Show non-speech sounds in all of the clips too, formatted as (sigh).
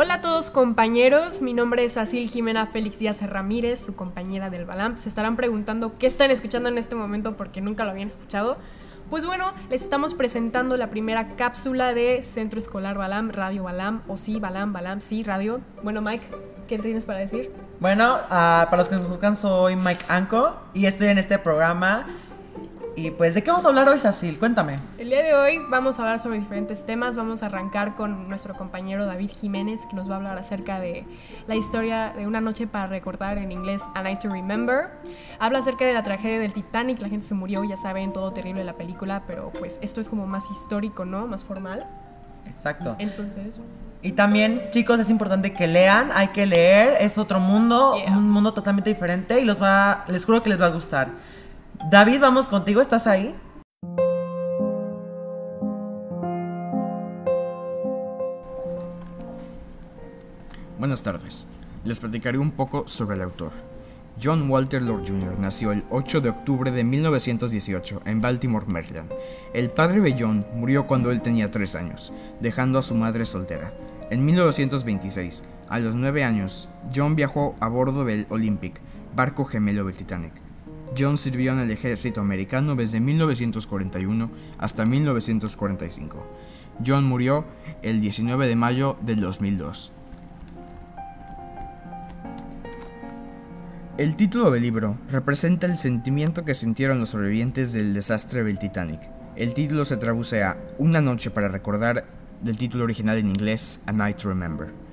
Hola a todos compañeros, mi nombre es Asil Jimena Félix Díaz Ramírez, su compañera del Balam. Se estarán preguntando qué están escuchando en este momento porque nunca lo habían escuchado. Pues bueno, les estamos presentando la primera cápsula de Centro Escolar Balam, Radio Balam, o sí, Balam, Balam, sí, radio. Bueno, Mike, ¿qué tienes para decir? Bueno, ah, para los que nos buscan, soy Mike Anco y estoy en este programa y pues, ¿de qué vamos a hablar hoy, Sacil? Cuéntame. El día de hoy vamos a hablar sobre diferentes temas. Vamos a arrancar con nuestro compañero David Jiménez, que nos va a hablar acerca de la historia de Una Noche para Recordar, en inglés A Night to Remember. Habla acerca de la tragedia del Titanic. La gente se murió, ya saben, todo terrible la película, pero pues esto es como más histórico, ¿no? Más formal. Exacto. Entonces. Y también, chicos, es importante que lean, hay que leer, es otro mundo, un mundo totalmente diferente y los va, les juro que les va a gustar. David, vamos contigo, ¿estás ahí? Buenas tardes. Les platicaré un poco sobre el autor. John Walter Lord Jr. nació el 8 de octubre de 1918 en Baltimore, Maryland. El padre de John murió cuando él tenía 3 años, dejando a su madre soltera. En 1926, a los 9 años, John viajó a bordo del Olympic, barco gemelo del Titanic. John sirvió en el ejército americano desde 1941 hasta 1945. John murió el 19 de mayo del 2002. El título del libro representa el sentimiento que sintieron los sobrevivientes del desastre del Titanic. El título se traduce a Una noche para recordar del título original en inglés A Night to Remember.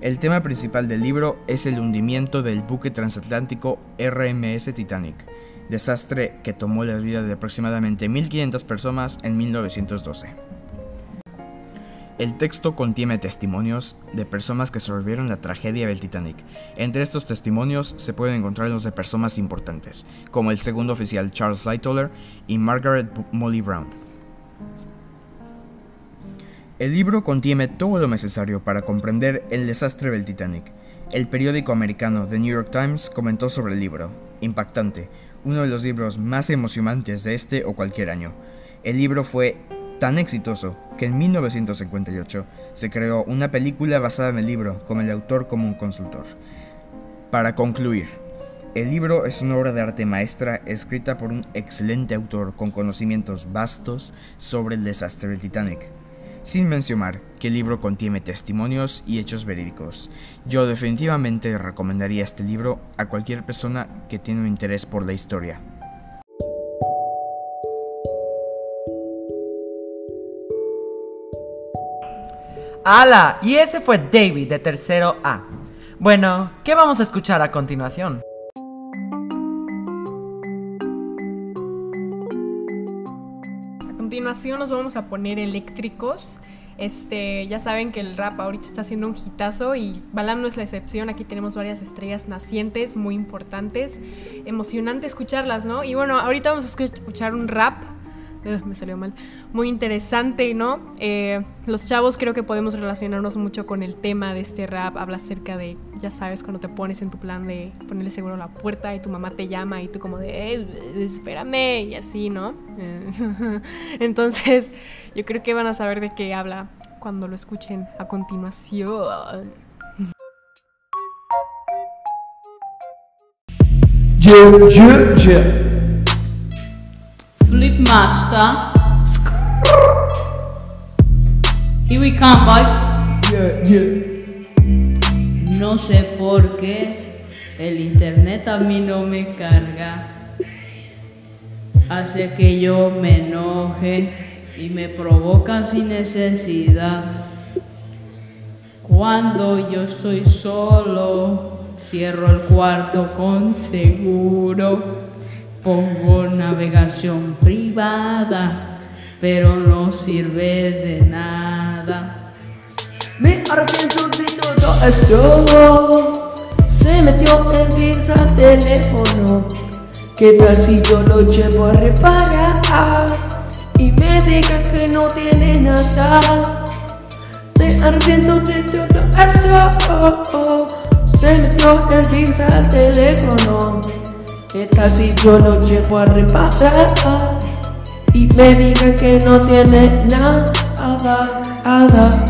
El tema principal del libro es el hundimiento del buque transatlántico RMS Titanic, desastre que tomó la vida de aproximadamente 1.500 personas en 1912. El texto contiene testimonios de personas que sobrevivieron la tragedia del Titanic. Entre estos testimonios se pueden encontrar los de personas importantes, como el segundo oficial Charles Lightoller y Margaret Molly Brown. El libro contiene todo lo necesario para comprender el desastre del Titanic. El periódico americano The New York Times comentó sobre el libro. Impactante, uno de los libros más emocionantes de este o cualquier año. El libro fue tan exitoso que en 1958 se creó una película basada en el libro con el autor como un consultor. Para concluir, el libro es una obra de arte maestra escrita por un excelente autor con conocimientos vastos sobre el desastre del Titanic sin mencionar que el libro contiene testimonios y hechos verídicos. Yo definitivamente recomendaría este libro a cualquier persona que tiene un interés por la historia. ¡Hala! Y ese fue David de tercero A. Bueno, ¿qué vamos a escuchar a continuación? Continuación nos vamos a poner eléctricos. Este, ya saben que el rap ahorita está haciendo un hitazo y Balam no es la excepción. Aquí tenemos varias estrellas nacientes muy importantes. Emocionante escucharlas, ¿no? Y bueno, ahorita vamos a escuchar un rap me salió mal, muy interesante, ¿no? Eh, los chavos creo que podemos relacionarnos mucho con el tema de este rap, habla acerca de, ya sabes, cuando te pones en tu plan de ponerle seguro a la puerta y tu mamá te llama y tú como de, eh, espérame, y así, ¿no? (laughs) Entonces, yo creo que van a saber de qué habla cuando lo escuchen a continuación. Flip Here we come, boy. No sé por qué el internet a mí no me carga. Hace que yo me enoje y me provoca sin necesidad. Cuando yo estoy solo, cierro el cuarto con seguro Pongo navegación privada, pero no sirve de nada. Me arrepiento de todo esto. Se metió en virus al teléfono. ¿Qué tal si yo lo llevo a reparar? Y me digan que no tiene nada. Me arrepiento de todo esto. Se metió en virus al teléfono. Tal si yo lo llevo a reparar y me digan que no tiene nada, nada.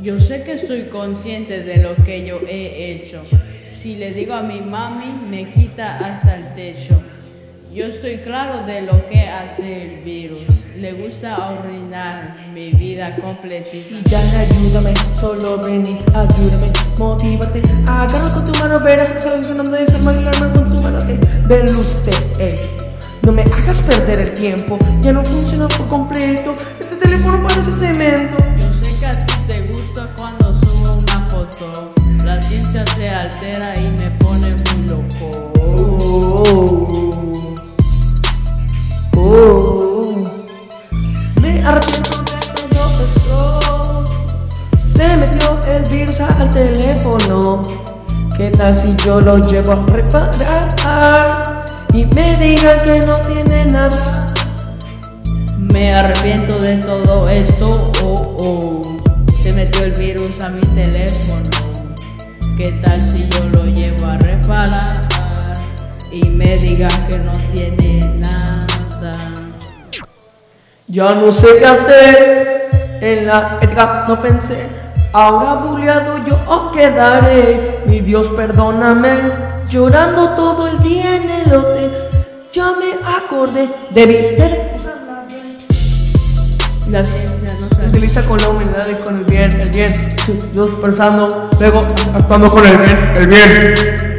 Yo sé que estoy consciente de lo que yo he hecho. Si le digo a mi mami, me quita hasta el techo. Yo estoy claro de lo que hace el virus. Le gusta arruinar mi vida completita. Ya ayúdame, solo ven y ayúdame, motívate. Agarra con tu mano, verás que sale sonando de esa manera con tu mano. Eh, ven usted, eh. No me hagas perder el tiempo, ya no funciona por completo. Este teléfono parece cemento. Yo sé que a ti te gusta cuando subo una foto. La ciencia se altera y yo lo llevo a reparar? Y me digan que no tiene nada. Me arrepiento de todo esto. Oh, oh. Se metió el virus a mi teléfono. ¿Qué tal si yo lo llevo a reparar? Y me digan que no tiene nada. Ya no sé qué hacer. En la ética no pensé. Ahora buleado yo os quedaré. Mi Dios, perdóname. Llorando todo el día en el hotel. Ya me acordé de bien. La ciencia no se Utiliza con la humildad y con el bien, el bien. Dios pensando, luego actuando con el bien, el bien.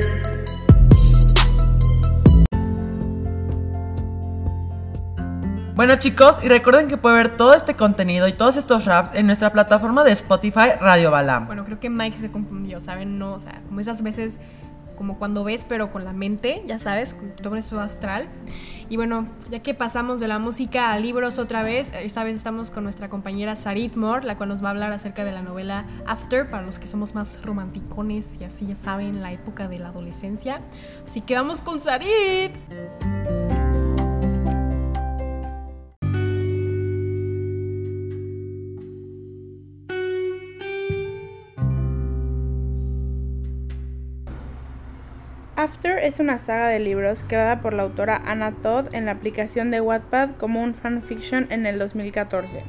Bueno chicos, y recuerden que pueden ver todo este contenido y todos estos raps en nuestra plataforma de Spotify Radio Balam. Bueno, creo que Mike se confundió, ¿saben? No, o sea, como esas veces, como cuando ves, pero con la mente, ya sabes, todo eso astral. Y bueno, ya que pasamos de la música a libros otra vez, esta vez estamos con nuestra compañera Sarit Moore, la cual nos va a hablar acerca de la novela After, para los que somos más romanticones y así ya saben, la época de la adolescencia. Así que vamos con Sarit. After es una saga de libros creada por la autora Anna Todd en la aplicación de Wattpad como un fanfiction en el 2014.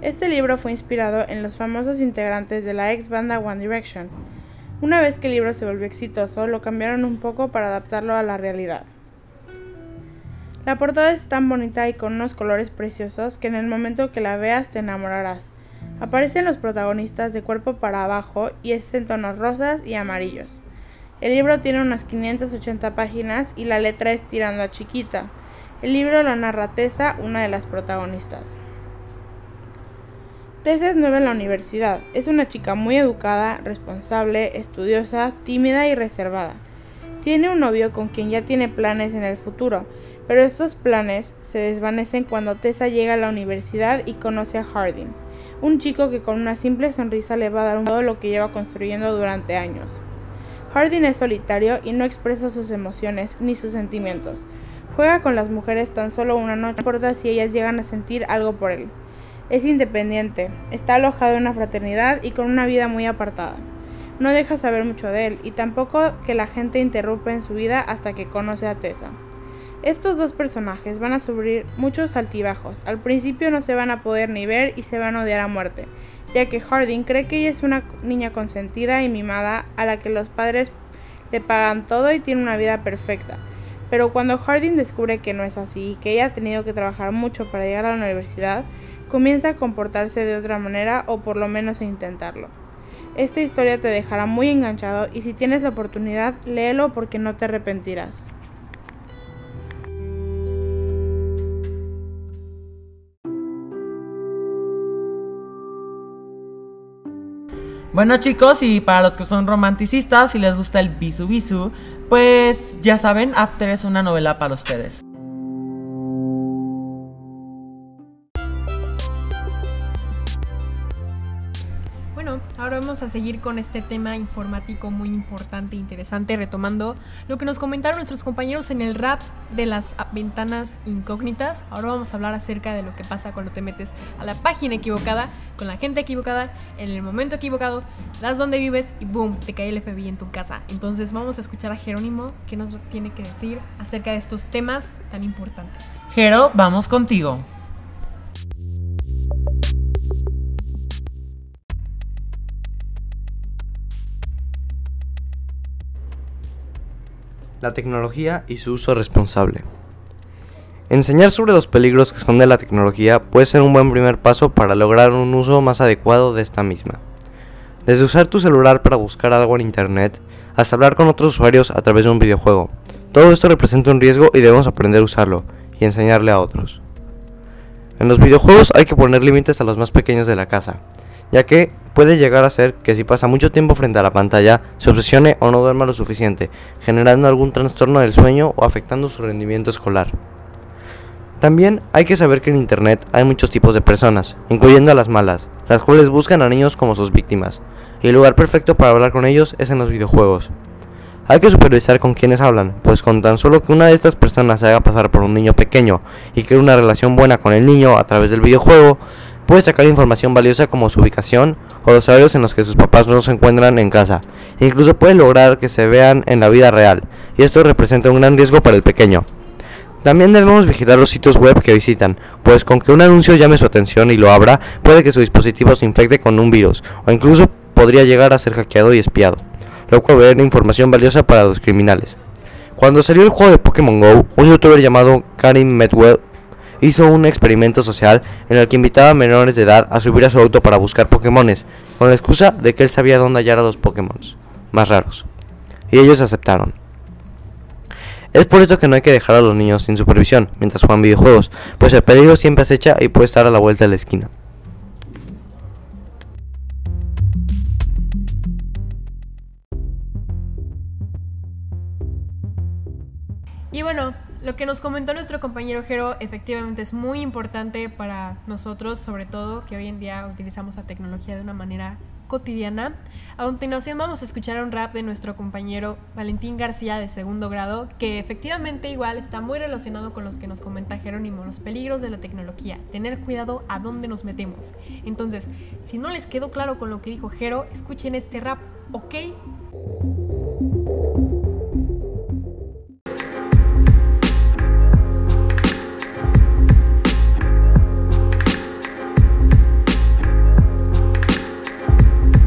Este libro fue inspirado en los famosos integrantes de la ex banda One Direction. Una vez que el libro se volvió exitoso, lo cambiaron un poco para adaptarlo a la realidad. La portada es tan bonita y con unos colores preciosos que en el momento que la veas te enamorarás. Aparecen los protagonistas de cuerpo para abajo y es en tonos rosas y amarillos. El libro tiene unas 580 páginas y la letra es tirando a chiquita. El libro lo narra Tessa, una de las protagonistas. Tessa es nueva en la universidad. Es una chica muy educada, responsable, estudiosa, tímida y reservada. Tiene un novio con quien ya tiene planes en el futuro, pero estos planes se desvanecen cuando Tessa llega a la universidad y conoce a Harding, un chico que con una simple sonrisa le va a dar un todo lo que lleva construyendo durante años. Harding es solitario y no expresa sus emociones ni sus sentimientos. Juega con las mujeres tan solo una noche, no importa si ellas llegan a sentir algo por él. Es independiente, está alojado en una fraternidad y con una vida muy apartada. No deja saber mucho de él y tampoco que la gente interrumpe en su vida hasta que conoce a Tessa. Estos dos personajes van a sufrir muchos altibajos. Al principio no se van a poder ni ver y se van a odiar a muerte, ya que Harding cree que ella es una niña consentida y mimada a la que los padres le pagan todo y tiene una vida perfecta. Pero cuando Harding descubre que no es así y que ella ha tenido que trabajar mucho para llegar a la universidad, comienza a comportarse de otra manera o por lo menos a intentarlo. Esta historia te dejará muy enganchado y si tienes la oportunidad, léelo porque no te arrepentirás. Bueno chicos, y para los que son romanticistas y les gusta el bisu bisu, pues ya saben, After es una novela para ustedes. Bueno, ahora vamos a seguir con este tema informático muy importante e interesante, retomando lo que nos comentaron nuestros compañeros en el rap de las ventanas incógnitas. Ahora vamos a hablar acerca de lo que pasa cuando te metes a la página equivocada, con la gente equivocada, en el momento equivocado, das donde vives y boom, te cae el FBI en tu casa. Entonces vamos a escuchar a Jerónimo que nos tiene que decir acerca de estos temas tan importantes. Jero, vamos contigo. La tecnología y su uso responsable. Enseñar sobre los peligros que esconde la tecnología puede ser un buen primer paso para lograr un uso más adecuado de esta misma. Desde usar tu celular para buscar algo en internet hasta hablar con otros usuarios a través de un videojuego. Todo esto representa un riesgo y debemos aprender a usarlo y enseñarle a otros. En los videojuegos hay que poner límites a los más pequeños de la casa, ya que puede llegar a ser que si pasa mucho tiempo frente a la pantalla, se obsesione o no duerma lo suficiente, generando algún trastorno del sueño o afectando su rendimiento escolar. También hay que saber que en Internet hay muchos tipos de personas, incluyendo a las malas, las cuales buscan a niños como sus víctimas, y el lugar perfecto para hablar con ellos es en los videojuegos. Hay que supervisar con quienes hablan, pues con tan solo que una de estas personas se haga pasar por un niño pequeño y cree una relación buena con el niño a través del videojuego, puede sacar información valiosa como su ubicación o los horarios en los que sus papás no se encuentran en casa. E incluso puede lograr que se vean en la vida real, y esto representa un gran riesgo para el pequeño. También debemos vigilar los sitios web que visitan, pues con que un anuncio llame su atención y lo abra, puede que su dispositivo se infecte con un virus, o incluso podría llegar a ser hackeado y espiado, lo cual ver información valiosa para los criminales. Cuando salió el juego de Pokémon GO, un youtuber llamado Karim Medwell hizo un experimento social en el que invitaba a menores de edad a subir a su auto para buscar Pokémones, con la excusa de que él sabía dónde hallar a los Pokémon más raros. Y ellos aceptaron. Es por eso que no hay que dejar a los niños sin supervisión mientras juegan videojuegos, pues el peligro siempre acecha y puede estar a la vuelta de la esquina. Lo que nos comentó nuestro compañero Jero efectivamente es muy importante para nosotros, sobre todo que hoy en día utilizamos la tecnología de una manera cotidiana. A continuación vamos a escuchar un rap de nuestro compañero Valentín García de segundo grado, que efectivamente igual está muy relacionado con los que nos comenta Jerónimo, los peligros de la tecnología, tener cuidado a dónde nos metemos. Entonces, si no les quedó claro con lo que dijo Jero, escuchen este rap, ¿ok?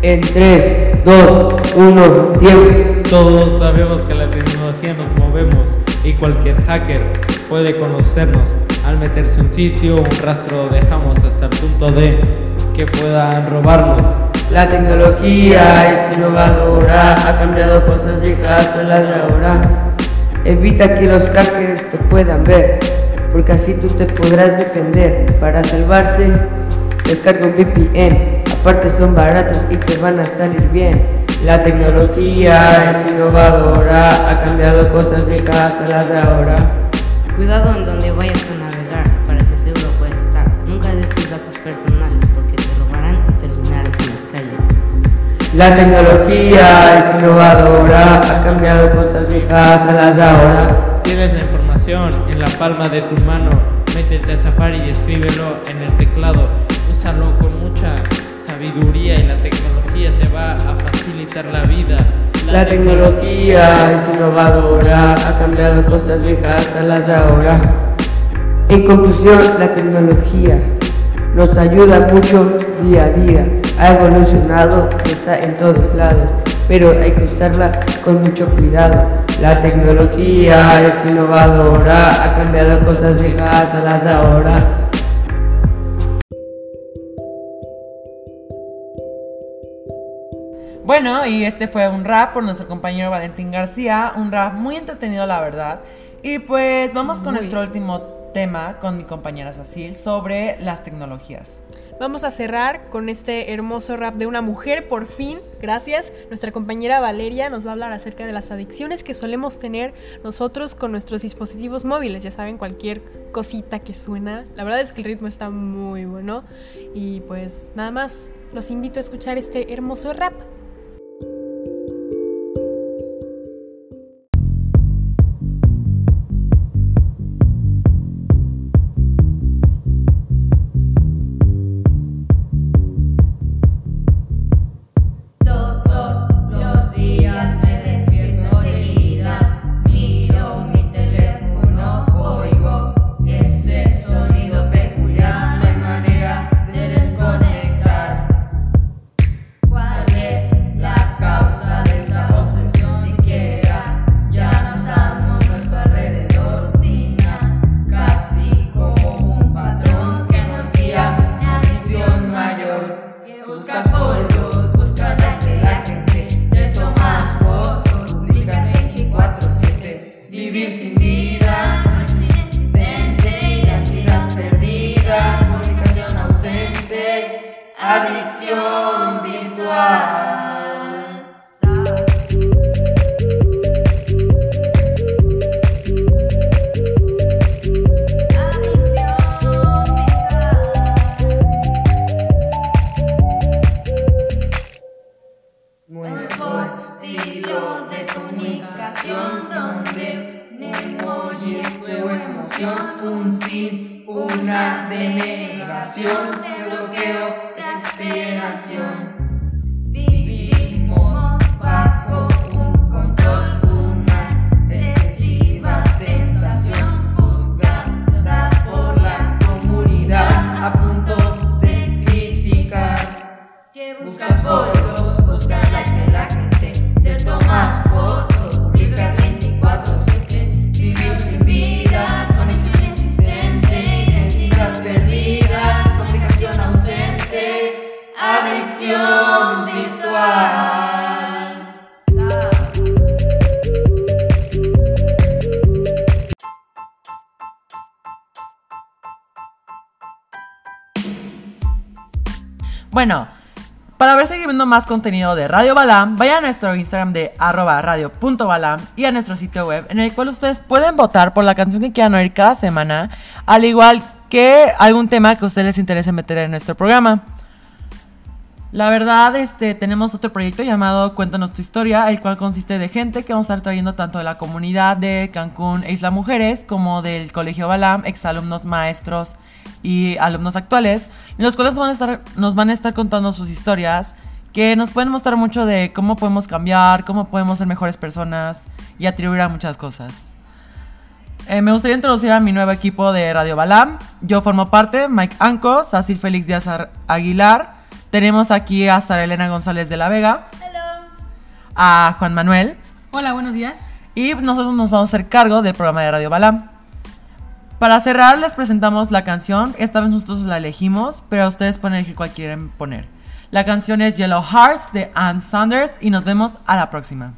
En 3, 2, 1, tiempo. Todos sabemos que la tecnología nos movemos y cualquier hacker puede conocernos. Al meterse un sitio, un rastro dejamos hasta el punto de que puedan robarnos. La tecnología es innovadora, ha cambiado cosas viejas a las de ahora. Evita que los hackers te puedan ver, porque así tú te podrás defender. Para salvarse, descarga un VPN aparte son baratos y te van a salir bien. La tecnología es innovadora, ha cambiado cosas viejas a las de ahora. Cuidado en donde vayas a navegar para que seguro puedas estar. Nunca des tus datos personales porque te robarán y terminarás en las calles. La tecnología es innovadora, ha cambiado cosas viejas a las de ahora. Tienes la información en la palma de tu mano. Métete a Safari y escríbelo en el teclado. Úsalo con mucha sabiduría y la tecnología te va a facilitar la vida. La, tecnología es innovadora, ha cambiado cosas viejas a las de ahora. En conclusión, la tecnología nos ayuda mucho día a día. Ha evolucionado, está en todos lados, pero hay que usarla con mucho cuidado. La tecnología es innovadora, ha cambiado cosas viejas a las de ahora. Bueno, y este fue un rap por nuestro compañero Valentín García, un rap muy entretenido la verdad. Y pues vamos con nuestro último tema con mi compañera Cecil sobre las tecnologías. Vamos a cerrar con este hermoso rap de una mujer, por fin, gracias. Nuestra compañera Valeria nos va a hablar acerca de las adicciones que solemos tener nosotros con nuestros dispositivos móviles. Ya saben, cualquier cosita que suena. La verdad es que el ritmo está muy bueno. Y pues nada más, los invito a escuchar este hermoso rap. Buscas fotos, buscas like de la gente, te tomas fotos, publicas 24-7, vivir sin vida, conexión inexistente, identidad perdida, comunicación ausente, adicción virtual. Bueno, para ver seguir más contenido de Radio Balam, vayan a nuestro Instagram de arroba radio.balam y a nuestro sitio web en el cual ustedes pueden votar por la canción que quieran oír cada semana, al igual que algún tema que a ustedes les interese meter en nuestro programa. La verdad, este, tenemos otro proyecto llamado Cuéntanos tu historia, el cual consiste de gente que vamos a estar trayendo tanto de la comunidad de Cancún e Isla Mujeres como del Colegio Balam, exalumnos, maestros y alumnos actuales, en los cuales van a estar, nos van a estar contando sus historias que nos pueden mostrar mucho de cómo podemos cambiar, cómo podemos ser mejores personas y atribuir a muchas cosas. Eh, me gustaría introducir a mi nuevo equipo de Radio Balam. Yo formo parte, Mike Anco, Sacil Félix Díaz Ar- Aguilar. Tenemos aquí a Sara Elena González de la Vega. A Juan Manuel. Hola, buenos días. Y nosotros nos vamos a hacer cargo del programa de Radio Balam. Para cerrar, les presentamos la canción. Esta vez nosotros la elegimos, pero ustedes pueden elegir cuál quieren poner. La canción es Yellow Hearts de Ann Sanders y nos vemos a la próxima.